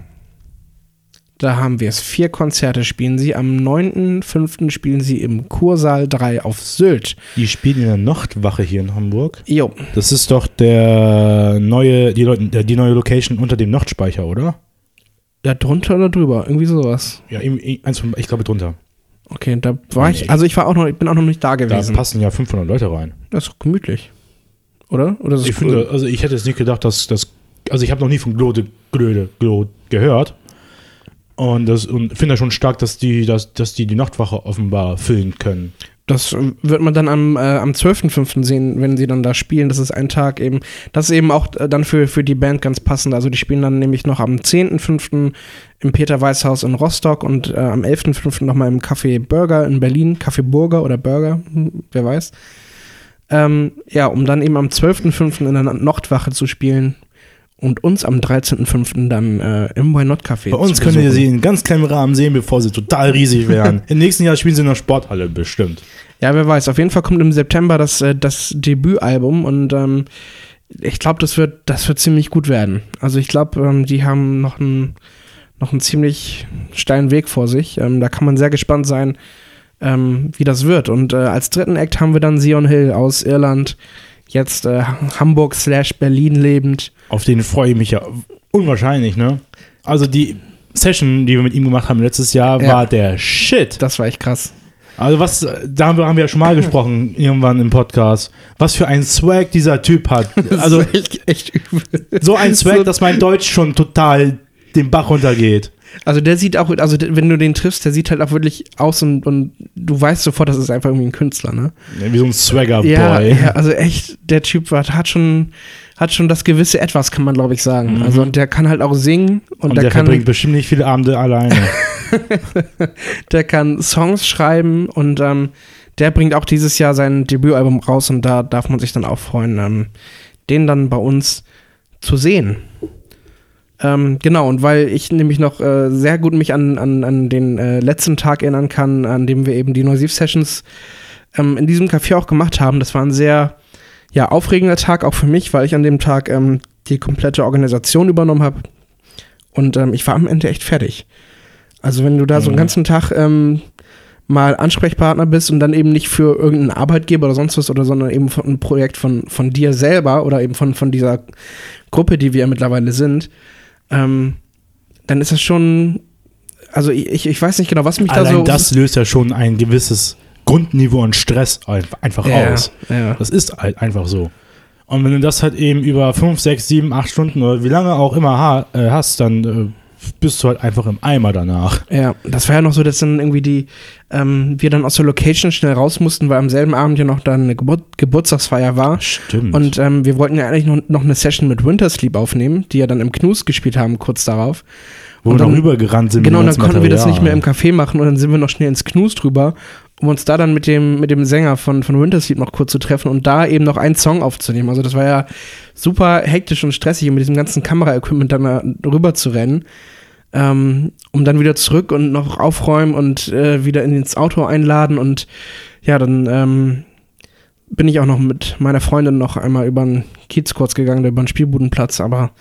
da haben wir es. Vier Konzerte spielen sie. Am 9.5. spielen sie im Kursaal 3 auf Sylt. Die spielen in der Nachtwache hier in Hamburg. Jo. Das ist doch der neue, die, die neue Location unter dem Nachtspeicher, oder? Ja, drunter oder drüber? Irgendwie sowas. Ja, eins von, ich glaube drunter. Okay, da war Nee. ich, also ich war auch noch, ich bin auch noch nicht da Da gewesen. passen ja 500 Leute rein. das ist gemütlich. Oder? Oder Ich cool? finde, also ich hätte jetzt nicht gedacht, dass das, also ich habe noch nie von Glode, Glöde, Glod gehört. Und das und finde schon stark, dass die, dass, dass die die Nachtwache offenbar füllen können. Das wird man dann am, äh, am 12.05. sehen, wenn sie dann da spielen. Das ist ein Tag eben. Das ist eben auch äh, dann für, für die Band ganz passend. Also die spielen dann nämlich noch am 10.05. im Peter Weiß Haus in Rostock und äh, am 11.05. nochmal im Café Burger in Berlin. Café Burger oder Burger, hm, wer weiß. Ähm, ja, um dann eben am 12.05. in der Nachtwache zu spielen. Und uns am 13.05. dann äh, im Why Not Café. Bei uns könnt ihr besuchen. sie in ganz kleinem Rahmen sehen, bevor sie total riesig werden. <laughs> Im nächsten Jahr spielen sie in der Sporthalle bestimmt. Ja, wer weiß. Auf jeden Fall kommt im September das, äh, das Debütalbum und ähm, ich glaube, das wird, das wird ziemlich gut werden. Also ich glaube, ähm, die haben noch einen, noch einen ziemlich steilen Weg vor sich. Ähm, da kann man sehr gespannt sein, ähm, wie das wird. Und äh, als dritten Act haben wir dann Sion Hill aus Irland, jetzt äh, Hamburg slash Berlin lebend. Auf den freue ich mich ja unwahrscheinlich, ne? Also die Session, die wir mit ihm gemacht haben letztes Jahr, Ja. war der Shit. Das war echt krass. Also was, da haben wir, haben wir ja schon mal gesprochen, <laughs> irgendwann im Podcast. Was für ein Swag dieser Typ hat. Also echt, echt übel. so ein Swag, dass mein Deutsch schon total den Bach runtergeht. Also der sieht auch, also wenn du den triffst, der sieht halt auch wirklich aus und, und du weißt sofort, das ist einfach irgendwie ein Künstler, ne? Wie so ein Swagger-Boy. Ja, ja, also echt, der Typ war, hat schon, hat schon das gewisse Etwas, kann man glaube ich sagen. Mhm. Also und der kann halt auch singen und, Und der, der kann, verbringt bestimmt nicht viele Abende alleine. <laughs> der kann Songs schreiben und ähm, der bringt auch dieses Jahr sein Debütalbum raus und da darf man sich dann auch freuen, ähm, den dann bei uns zu sehen. Ähm, genau, und weil ich nämlich noch äh, sehr gut mich an, an, an den äh, letzten Tag erinnern kann, an dem wir eben die Noisiv-Sessions ähm, in diesem Café auch gemacht haben. Das war ein sehr ja, aufregender Tag, auch für mich, weil ich an dem Tag ähm, die komplette Organisation übernommen habe. Und ähm, ich war am Ende echt fertig. Also wenn du da so einen Mhm. ganzen Tag ähm, mal Ansprechpartner bist und dann eben nicht für irgendeinen Arbeitgeber oder sonst was oder sondern eben von ein Projekt von, von dir selber oder eben von, von dieser Gruppe, die wir ja mittlerweile sind, ähm, dann ist das schon, also ich, ich- weiß nicht genau, was mich da Allein so... das löst ja schon ein gewisses Grundniveau an Stress ein- einfach ja, aus. ja. Das ist halt einfach so. Und wenn du das halt eben über 5, 6, 7, 8 Stunden oder wie lange auch immer äh, hast, dann äh, bist du halt einfach im Eimer danach. Ja, das war ja noch so, dass dann irgendwie die, ähm, wir dann aus der Location schnell raus mussten, weil am selben Abend ja noch dann eine Gebur Geburtstagsfeier war. Stimmt. Und ähm, wir wollten ja eigentlich noch, noch eine Session mit Wintersleep aufnehmen, die ja dann im Knus gespielt haben, kurz darauf. wo und wir dann- rübergerannt sind. Genau, dann konnten wir das nicht mehr im Material. Café machen und dann sind wir noch schnell ins Knus drüber, um uns da dann mit dem, mit dem Sänger von, von Wintersleep noch kurz zu treffen und da eben noch einen Song aufzunehmen. Also das war ja super hektisch und stressig, um mit diesem ganzen Kameraequipment dann da rüber zu rennen. Ähm, um dann wieder zurück und noch aufräumen und äh, wieder ins Auto einladen und ja, dann ähm, bin ich auch noch mit meiner Freundin noch einmal über den Kiez kurz gegangen, über den Spielbudenplatz, aber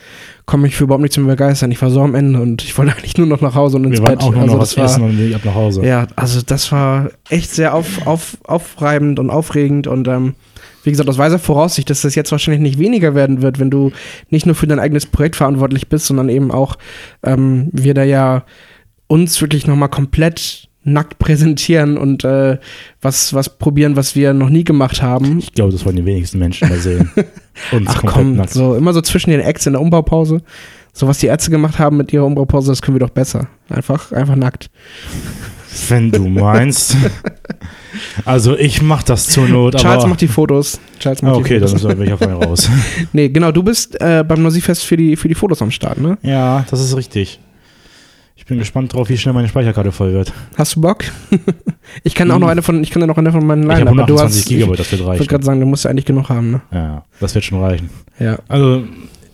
komme ich für überhaupt nicht zum Begeistern. Ich war so am Ende und ich wollte <laughs> eigentlich nur noch nach Hause und ins Wir waren Bett. auch noch, also noch das was essen war, und ich ab nach Hause. ja, also das war echt sehr auf, auf, aufreibend und aufregend und ähm, wie gesagt, aus weiser Voraussicht, dass das jetzt wahrscheinlich nicht weniger werden wird, wenn du nicht nur für dein eigenes Projekt verantwortlich bist, sondern eben auch ähm, wir da ja uns wirklich nochmal komplett nackt präsentieren und äh, was, was probieren, was wir noch nie gemacht haben. Ich glaube, das wollen die wenigsten Menschen da sehen. <laughs> Uns Ach komm, nackt. so immer so zwischen den Acts in der Umbaupause. So was die Ärzte gemacht haben mit ihrer Umbaupause, das können wir doch besser. Einfach, einfach nackt. Wenn du <laughs> meinst. also ich mach das zur Not, Charles macht die Fotos. Charles macht okay, die dann Fotos. ist welcher von mir raus. <laughs> Nee, genau, du bist äh, beim Nosifest für die, für die Fotos am Start, ne? ja, das ist richtig. Ich bin gespannt drauf, wie schnell meine Speicherkarte voll wird. Hast du Bock? <laughs> ich kann auch Hm. noch eine von, ich kann noch eine von meinen Ich Leihen, habe aber du 128 hast. Gigabyte, das wird Ich wollte reichen. gerade sagen, du musst ja eigentlich genug haben, ne? Ja, das wird schon reichen. Ja. Also,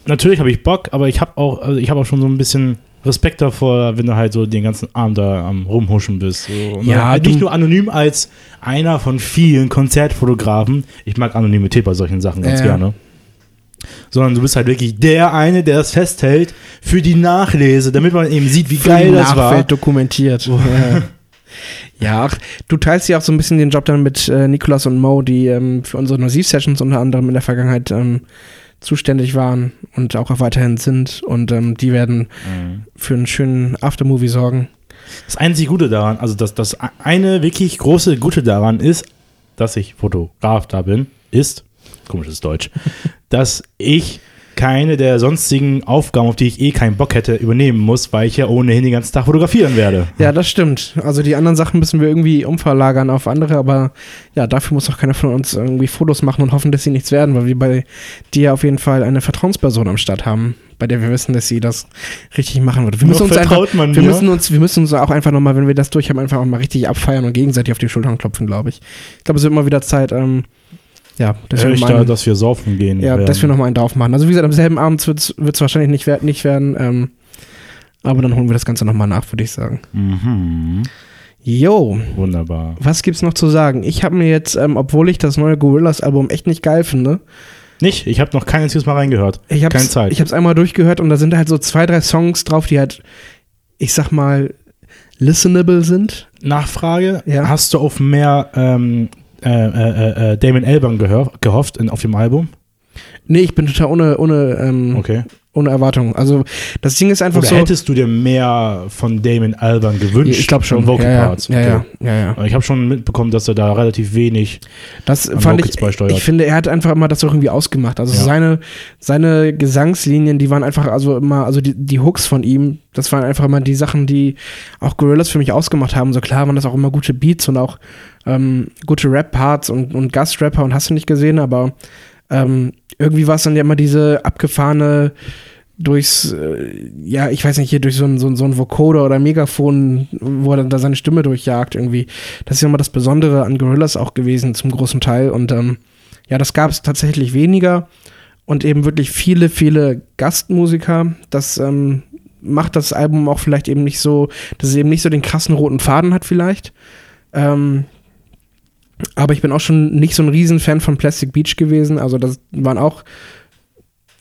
natürlich habe ich Bock, aber ich habe auch, also ich habe auch schon so ein bisschen Respekt davor, wenn du halt so den ganzen Abend da am Rumhuschen bist. So. Ja, halt nicht nur anonym als einer von vielen Konzertfotografen. Ich mag Anonymität bei solchen Sachen ganz Ja. gerne. Sondern du bist halt wirklich der eine, der das festhält für die Nachlese, damit man eben sieht, wie geil das war. Dokumentiert. Ja. ja, ach, du teilst ja auch so ein bisschen den Job dann mit äh, Nikolas und Mo, die ähm, für unsere Nosiv-Sessions unter anderem in der Vergangenheit ähm, zuständig waren und auch weiterhin sind. Und ähm, die werden Mhm. für einen schönen Aftermovie sorgen. Das einzig Gute daran, also das, das eine wirklich große Gute daran ist, dass ich Fotograf da bin, ist, komisches Deutsch, dass ich keine der sonstigen Aufgaben, auf die ich eh keinen Bock hätte, übernehmen muss, weil ich ja ohnehin den ganzen Tag fotografieren werde. Ja, das stimmt. Also die anderen Sachen müssen wir irgendwie umverlagern auf andere, aber ja, dafür muss auch keiner von uns irgendwie Fotos machen und hoffen, dass sie nichts werden, weil wir bei dir auf jeden Fall eine Vertrauensperson am Start haben, bei der wir wissen, dass sie das richtig machen wird. Wir müssen uns einfach, wir mir. müssen uns, wir müssen uns auch einfach nochmal, wenn wir das durch haben, einfach auch mal richtig abfeiern und gegenseitig auf die Schultern klopfen, glaube ich. Ich glaube, es wird immer wieder Zeit, ähm, ja, dass Hör wir da, einen, dass wir saufen gehen. ja, werden. dass wir noch mal einen drauf machen. Also wie gesagt, am selben Abend wird es wahrscheinlich nicht, wer- nicht werden. Ähm, aber dann holen wir das Ganze noch mal nach, würde ich sagen. Mhm. Jo, Wunderbar. was gibt's noch zu sagen? Ich habe mir jetzt, ähm, obwohl ich das neue Gorillas-Album echt nicht geil finde, Nicht? Ich habe noch kein einziges Mal reingehört. ich habe Keine Zeit. ich hab's einmal durchgehört und da sind halt so zwei, drei Songs drauf, die halt, ich sag mal, listenable sind. Nachfrage: Ja. Hast du auf mehr ähm, äh, äh, äh, Damon Albarn gehofft in, auf dem Album? Nee, ich bin total ohne, ohne, ähm, Okay. ohne Erwartung. Also das Ding ist einfach Oder so. hättest du dir mehr von Damon Albarn gewünscht? ich glaube schon. Vocal ja, ja, Parts? ja, ja, ja, ja. Ich habe schon mitbekommen, dass er da relativ wenig. Das An fand Vocals ich, beisteuert. ich finde, er hat einfach immer das irgendwie ausgemacht. Also Ja. seine, seine Gesangslinien, die waren einfach, also immer, also die, die Hooks von ihm, das waren einfach immer die Sachen, die auch Gorillas für mich ausgemacht haben. So klar waren das auch immer gute Beats und auch ähm, gute Rap-Parts und, und Gastrapper und hast du nicht gesehen, aber ähm, irgendwie war es dann ja immer diese abgefahrene durchs, äh, ja, ich weiß nicht, hier durch so ein, so ein, so ein Vocoder oder Megafon, wo er dann da seine Stimme durchjagt irgendwie. Das ist ja immer das Besondere an Gorillas auch gewesen, zum großen Teil. Und ähm, ja, das gab es tatsächlich weniger und eben wirklich viele, viele Gastmusiker. Das ähm, macht das Album auch vielleicht eben nicht so, dass es eben nicht so den krassen roten Faden hat vielleicht. Ähm, aber ich bin auch schon nicht so ein Riesenfan von Plastic Beach gewesen. Also das waren auch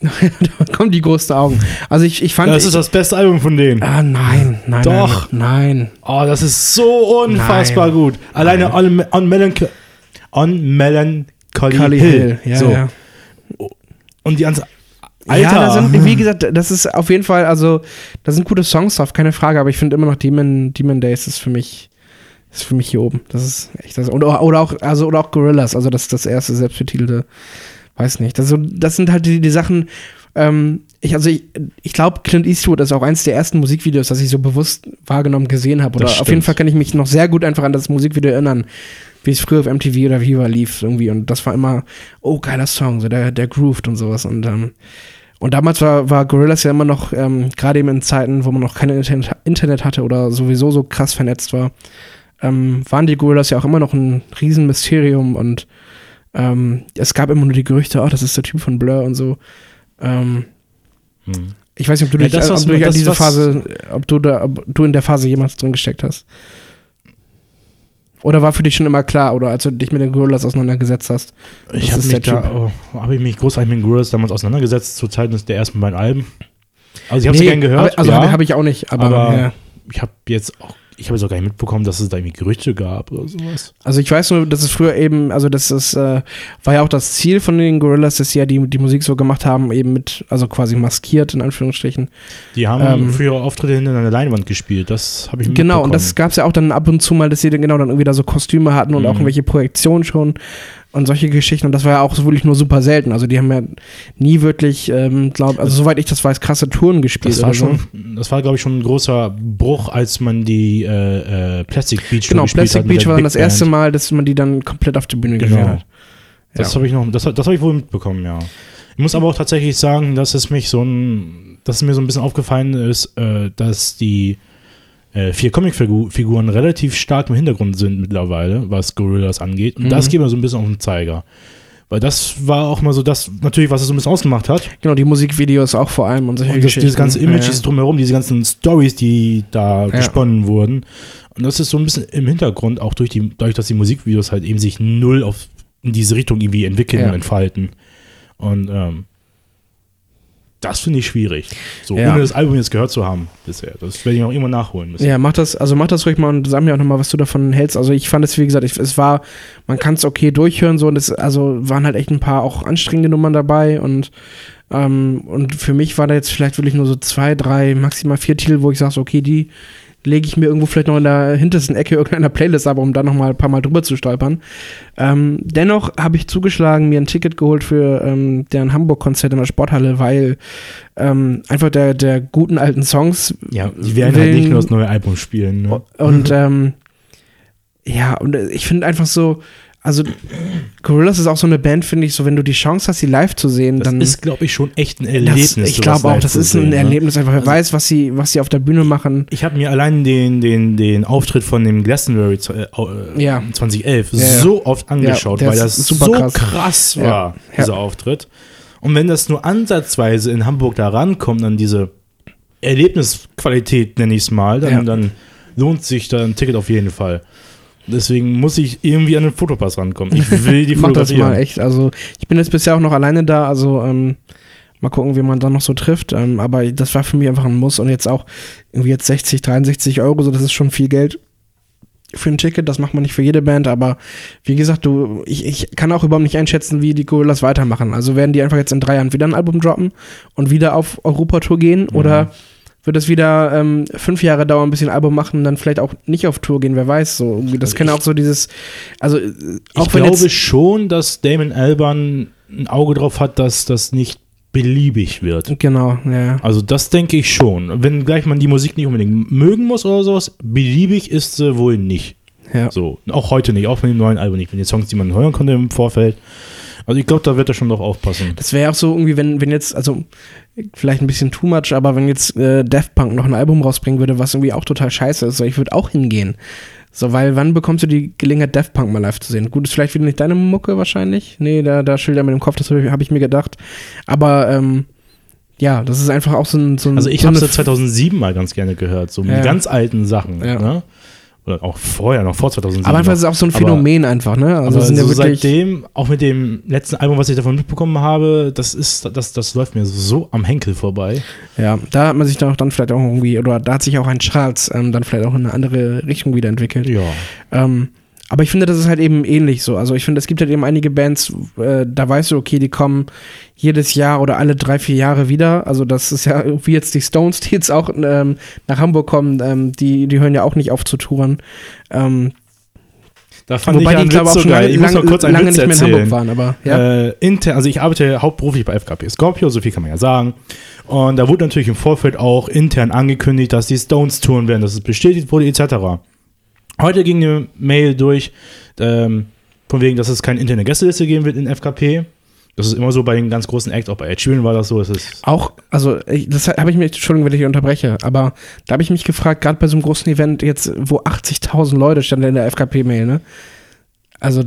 <laughs> da kommen die größten Augen. Also ich, ich fand. Das ist das beste Album von denen. ah, nein, nein. Doch. Nein. Oh, das ist so unfassbar Nein. gut. Alleine on, on, Melanch on Melancholy Hill. Hill. Ja, so. ja. Und die ganze. Alter. Ja, sind, wie gesagt, das ist auf jeden Fall, also, da sind gute Songs drauf, keine Frage, aber ich finde immer noch Demon, Demon Days ist für mich, ist für mich hier oben. Das ist echt das. Oder, oder auch, also, oder auch Gorillas, also das, das erste selbstbetitelte, weiß nicht. Das, so, das sind halt die, die Sachen, ähm, ich, also ich, ich glaube, Clint Eastwood ist auch eins der ersten Musikvideos, das ich so bewusst wahrgenommen gesehen habe. Oder auf jeden. Fall kann ich mich noch sehr gut einfach an das Musikvideo erinnern, wie es früher auf MTV oder Viva lief irgendwie. Und das war immer, oh, geiler Song, so der, der grooved und sowas. Und, ähm, und damals war, war Gorillaz ja immer noch, ähm, gerade eben in Zeiten, wo man noch kein Internet hatte oder sowieso so krass vernetzt war, ähm, waren die Gorillas ja auch immer noch ein Riesenmysterium und ähm, es gab immer nur die Gerüchte, oh, das ist der Typ von Blur und so. Ähm, Hm. ich weiß nicht, ob du Ja, dich, das, ob was- du dich an das, diese was- Phase, ob du da, ob du in der Phase jemals drin gesteckt hast. Oder war für dich schon immer klar, oder als du dich mit den Gorillas auseinandergesetzt hast? Ich habe mich, da, oh, hab ich mich großartig mit den Gorillas damals auseinandergesetzt, zu Zeiten der ersten beiden Alben. Also ich habe sie Nee, gern gehört. aber- Also ja, habe hab ich auch nicht, aber, aber ja. ich habe jetzt auch, ich habe jetzt auch gar nicht mitbekommen, dass es da irgendwie Gerüchte gab oder sowas. Also ich weiß nur, dass es früher eben, also das ist, äh, war ja auch das Ziel von den Gorillas, dass sie ja die, die Musik so gemacht haben, eben mit, also quasi maskiert in Anführungsstrichen. Die haben Ähm, für ihre Auftritte hinter einer Leinwand gespielt. Das habe ich Genau, und das mitbekommen. gab es ja auch dann ab und zu mal, dass sie dann genau dann irgendwie da so Kostüme hatten und Mhm. auch irgendwelche Projektionen schon und solche Geschichten. Und das war ja auch wirklich nur super selten. Also die haben ja nie wirklich, ähm, glaub, also soweit ich das weiß, krasse Touren gespielt. Das war so. schon, das war glaube ich schon ein großer Bruch, als man die äh, äh, Plastic Beach Genau, gespielt Plastic Beach war dann Big das erste Band. Mal, dass man die dann komplett auf die Bühne Genau. geführt hat. Das Ja. habe ich noch, das, das habe ich wohl mitbekommen, ja. Ich muss aber auch tatsächlich sagen, dass es mich so ein, dass es mir so ein bisschen aufgefallen ist, äh, dass die äh, vier Comicfiguren relativ stark im Hintergrund sind mittlerweile, was Gorillas angeht. Und Mhm. das geht mir so ein bisschen auf den Zeiger. Weil das war auch mal so das, natürlich, was es so ein bisschen ausgemacht hat. Genau, die Musikvideos auch vor allem und solche Und das, dieses ganze Image, Ja, drumherum, diese ganzen Stories, die da Ja. gesponnen wurden. Und das ist so ein bisschen im Hintergrund, auch durch die, dadurch, dass die Musikvideos halt eben sich null auf in diese Richtung irgendwie entwickeln Ja. und entfalten. Und ähm, das finde ich schwierig. So, Ja. ohne das Album jetzt gehört zu haben bisher. Das werde ich auch immer nachholen müssen. Ja, mach das, also mach das ruhig mal und sag mir auch nochmal, was du davon hältst. Also ich fand es, wie gesagt, ich, es war, man kann es okay durchhören, so und es, also waren halt echt ein paar auch anstrengende Nummern dabei und ähm, und für mich war da jetzt vielleicht wirklich nur so zwei, drei, maximal vier Titel, wo ich sage, so, okay, die lege ich mir irgendwo vielleicht noch in der hintersten Ecke irgendeiner Playlist ab, um da nochmal ein paar Mal drüber zu stolpern. Ähm, dennoch habe ich zugeschlagen, mir ein Ticket geholt für ähm, deren Hamburg-Konzert in der Sporthalle, weil ähm, einfach der, der guten alten Songs Ja, die werden halt nicht nur das neue Album spielen. Ne? und <laughs> ähm, ja, und ich finde einfach so, also Gorillaz ist auch so eine Band, finde ich, so wenn du die Chance hast, sie live zu sehen, Das dann ist, glaube ich, schon echt ein Erlebnis. das, ich glaube auch, das ist ein ne? Erlebnis einfach. Wer weiß, was sie, was sie auf der Bühne machen. Ich habe mir allein den, den, den Auftritt von dem Glastonbury äh, äh, Ja. 2011 Ja, ja. so oft angeschaut, weil das super so krass. krass, war, Ja. dieser Auftritt. Und wenn das nur ansatzweise in Hamburg da rankommt, an diese Erlebnisqualität, nenne ich es mal, dann, dann lohnt sich da ein Ticket auf jeden Fall. Deswegen muss ich irgendwie an den Fotopass rankommen. Ich <laughs> will die Mach das mal echt. Also ich bin jetzt bisher auch noch alleine da, also ähm, mal gucken, wie man dann noch so trifft. Ähm, aber das war für mich einfach ein Muss und jetzt auch irgendwie jetzt 60, 63 Euro, so das ist schon viel Geld für ein Ticket. Das macht man nicht für jede Band, aber wie gesagt, du, ich, ich kann auch überhaupt nicht einschätzen, wie die Gorillas weitermachen. Also werden die einfach jetzt in drei Jahren wieder ein Album droppen und wieder auf Europatour gehen Mhm. oder wird es wieder ähm, fünf Jahre dauern, bis sie ein Album machen und dann vielleicht auch nicht auf Tour gehen, wer weiß. So, irgendwie, das Also kann auch so dieses, also äh, auch ich wenn glaube jetzt, schon, dass Damon Alban ein Auge drauf hat, dass das nicht beliebig wird. Genau, ja. Also das denke ich schon. Wenn gleich man die Musik nicht unbedingt mögen muss oder sowas, beliebig ist sie wohl nicht. ja. So, auch heute nicht, auch mit dem neuen Album nicht, mit den Songs, die man hören konnte im Vorfeld. Also ich glaube, da wird er schon doch aufpassen. Das wäre auch so irgendwie, wenn, wenn jetzt, also vielleicht ein bisschen too much, aber wenn jetzt äh, Daft Punk noch ein Album rausbringen würde, was irgendwie auch total scheiße ist, so ich würde auch hingehen. So, weil wann bekommst du die Gelegenheit, Daft Punk mal live zu sehen? Gut, ist vielleicht wieder nicht deine Mucke wahrscheinlich. Nee, da, da schildert mit dem Kopf, das habe ich, hab ich mir gedacht. Aber ähm, ja, das ist einfach auch so ein. So ein Also ich so habe es 2007 mal ganz gerne gehört, so Ja. mit ganz alten Sachen. Ja. Ne? Oder auch vorher, noch vor 2007. Aber einfach ist es auch so ein Aber- Phänomen einfach, ne? Also Also sind ja so wirklich. seitdem, auch mit dem letzten Album, was ich davon mitbekommen habe, das ist, das, das läuft mir so am Henkel vorbei. Ja, da hat man sich dann auch dann vielleicht auch irgendwie, oder da hat sich auch ein Charles ähm, dann vielleicht auch in eine andere Richtung wieder entwickelt. Ja. Ähm, aber ich finde, das ist halt eben ähnlich so. Also ich finde, es gibt halt eben einige Bands, äh, da weißt du, okay, die kommen jedes Jahr oder alle drei, vier Jahre wieder. Also das ist ja <laughs> wie jetzt die Stones, die jetzt auch ähm, nach Hamburg kommen, ähm, die, die hören ja auch nicht auf zu touren. Ähm, Da fand wobei ich die, einen glaube auch so schon geil. lange, Ich muss noch kurz einen lange Witz nicht mehr in. Hamburg waren, aber ja. Äh, intern, also ich arbeite hauptberuflich bei FKP Scorpio, so viel kann man ja sagen. Und da wurde natürlich im Vorfeld auch intern angekündigt, dass die Stones touren werden, dass es bestätigt wurde, etc. Heute ging eine Mail durch, ähm, von wegen, dass es keine interne Gästeliste geben wird in FKP. Das ist immer so bei den ganz großen Acts, auch bei Ed Sheeran war das so. Es ist Auch, also das habe ich mich, Entschuldigung, wenn ich unterbreche, aber da habe ich mich gefragt, gerade bei so einem großen Event jetzt, wo 80.000 Leute standen in der FKP-Mail, ne? Also,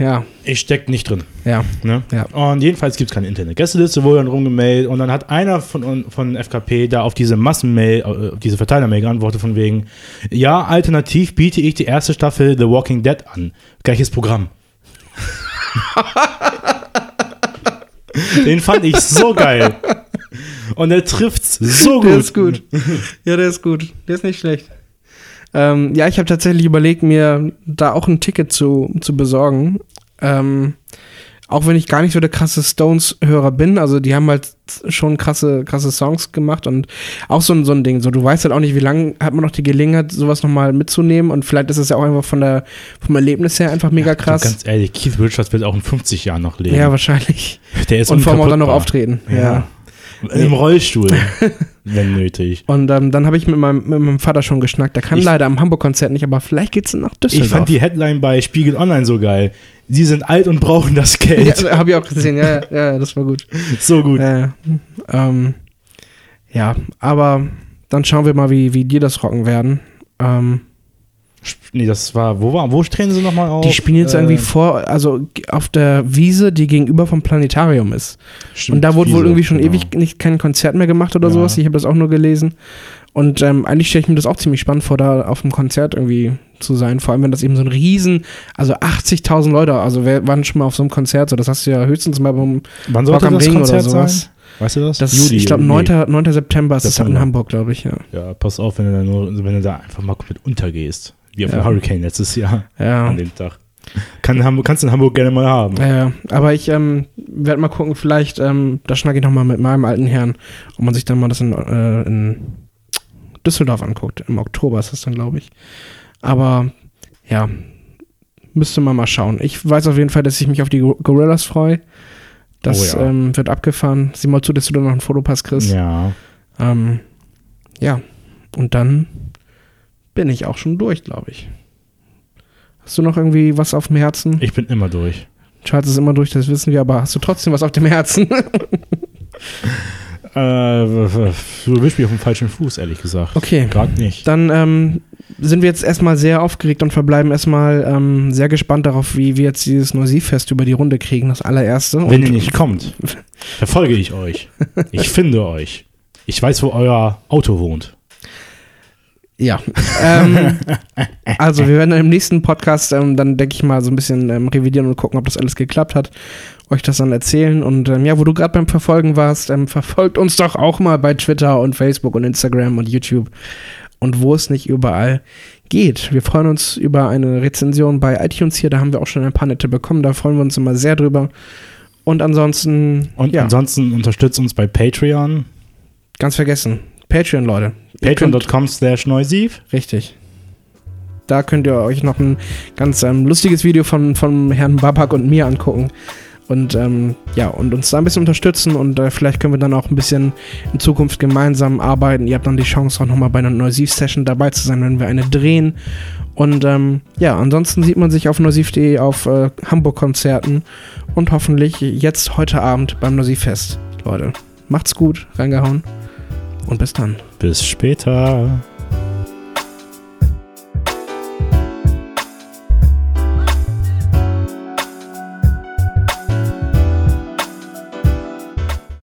ja, ich steck nicht drin. ja, Ne? Ja. Und jedenfalls gibt es keine interne Gästeliste, wurde dann rumgemailt und dann hat einer von, von FKP da auf diese Massenmail, äh, auf diese Verteilermail geantwortet von wegen, ja, alternativ biete ich die erste Staffel The Walking Dead an. Gleiches Programm. Den fand ich so geil. Und er trifft's so gut. Der ist gut. Ja, der ist gut. Der ist nicht schlecht. Ähm, ja, ich habe tatsächlich überlegt, mir da auch ein Ticket zu, zu besorgen. Ähm, auch wenn ich gar nicht so der krasse Stones-Hörer bin, also die haben halt schon krasse, krasse Songs gemacht und auch so ein, so ein Ding. So, du weißt halt auch nicht, wie lange hat man noch die Gelegenheit, sowas nochmal mitzunehmen und vielleicht ist es ja auch einfach von der, vom Erlebnis her einfach mega Du, krass. ganz ehrlich, Keith Richards wird auch in 50 Jahren noch leben. Ja, wahrscheinlich. Der ist und vor allem auch dann noch auftreten. ja. Im Rollstuhl, <laughs> wenn nötig. Und ähm, dann habe ich mit meinem, mit meinem Vater schon geschnackt. Der kann Ich- leider am Hamburg-Konzert nicht, aber vielleicht geht's nach Düsseldorf. Ich fand die Headline bei Spiegel Online so geil. Sie sind alt und brauchen das <laughs> Geld. ja, habe ich auch gesehen. Ja, ja, das war gut. <laughs> So gut. Ja, ähm, ja, aber dann schauen wir mal, wie, wie die das rocken werden. Ähm, Nee, das war, wo war, wo treten sie nochmal auf? die spielen jetzt Äh, irgendwie vor, also auf der Wiese, die gegenüber vom Planetarium ist. stimmt, Und da wurde wohl Wiese, irgendwie schon genau. ewig nicht kein Konzert mehr gemacht oder Ja. sowas. Ich habe das auch nur gelesen. Und ähm, eigentlich stelle ich mir das auch ziemlich spannend vor, da auf dem Konzert irgendwie zu sein. Vor allem, wenn das eben so ein Riesen, also 80.000 Leute, also wer waren schon mal auf so einem Konzert? So, das hast du ja höchstens mal beim Wann Rock am das Ring Konzert oder sowas. sein? Weißt du das? Das, Juli ich glaube, irgendwie. 9. 9. September ist das in September. Hamburg, glaube ich, ja. Ja, pass auf, wenn du da, nur, wenn du da einfach mal komplett untergehst. Wie auf Ja. dem Hurricane letztes Jahr Ja. an dem Tag. Kann Hamburg, kannst du in Hamburg gerne mal haben. Ja, ja. aber ich ähm, werde mal gucken, vielleicht, ähm, da schnacke ich nochmal mit meinem alten Herrn, ob man sich dann mal das in, äh, in Düsseldorf anguckt. Im Oktober ist das dann, glaube ich. Aber ja, müsste man mal schauen. Ich weiß auf jeden Fall, dass ich mich auf die Go- Gorillas freue. Das Oh ja. ähm, wird abgefahren. Sieh mal zu, dass du da noch einen Fotopass kriegst. Ja. Ähm, ja, und dann bin ich auch schon durch, glaube ich. Hast du noch irgendwie was auf dem Herzen? Ich bin immer durch. Charles ist immer durch, das wissen wir, aber hast du trotzdem was auf dem Herzen? <laughs> Äh, du wischst mich auf dem falschen Fuß, ehrlich gesagt. Okay. Gerade nicht. Dann ähm, sind wir jetzt erstmal sehr aufgeregt und verbleiben erstmal ähm, sehr gespannt darauf, wie wir jetzt dieses Neusifest über die Runde kriegen, das allererste. Wenn ihr nicht kommt, <laughs> verfolge ich euch. Ich finde euch. Ich weiß, wo euer Auto wohnt. Ja. ähm, also wir werden im nächsten Podcast ähm, dann, denke ich mal, so ein bisschen ähm, revidieren und gucken, ob das alles geklappt hat. Euch das dann erzählen. Und ähm, ja, wo du gerade beim Verfolgen warst, ähm, verfolgt uns doch auch mal bei Twitter und Facebook und Instagram und YouTube und wo es nicht überall geht. Wir freuen uns über eine Rezension bei iTunes hier. Da haben wir auch schon ein paar nette bekommen. Da freuen wir uns immer sehr drüber. Und ansonsten, Und ja, ansonsten unterstützt uns bei Patreon. ganz vergessen. Patreon, Leute. Patreon.com slash Neusiv. Richtig. Da könnt ihr euch noch ein ganz ähm, lustiges Video von, von Herrn Babak und mir angucken. Und ähm, ja, und uns da ein bisschen unterstützen und äh, vielleicht können wir dann auch ein bisschen in Zukunft gemeinsam arbeiten. Ihr habt dann die Chance auch nochmal bei einer Neusiv-Session dabei zu sein, wenn wir eine drehen. Und ähm, ja, ansonsten sieht man sich auf neusiv.de auf äh, Hamburg-Konzerten und hoffentlich jetzt heute Abend beim Neusiv-Fest. Leute, macht's gut, reingehauen und bis dann. Bis später.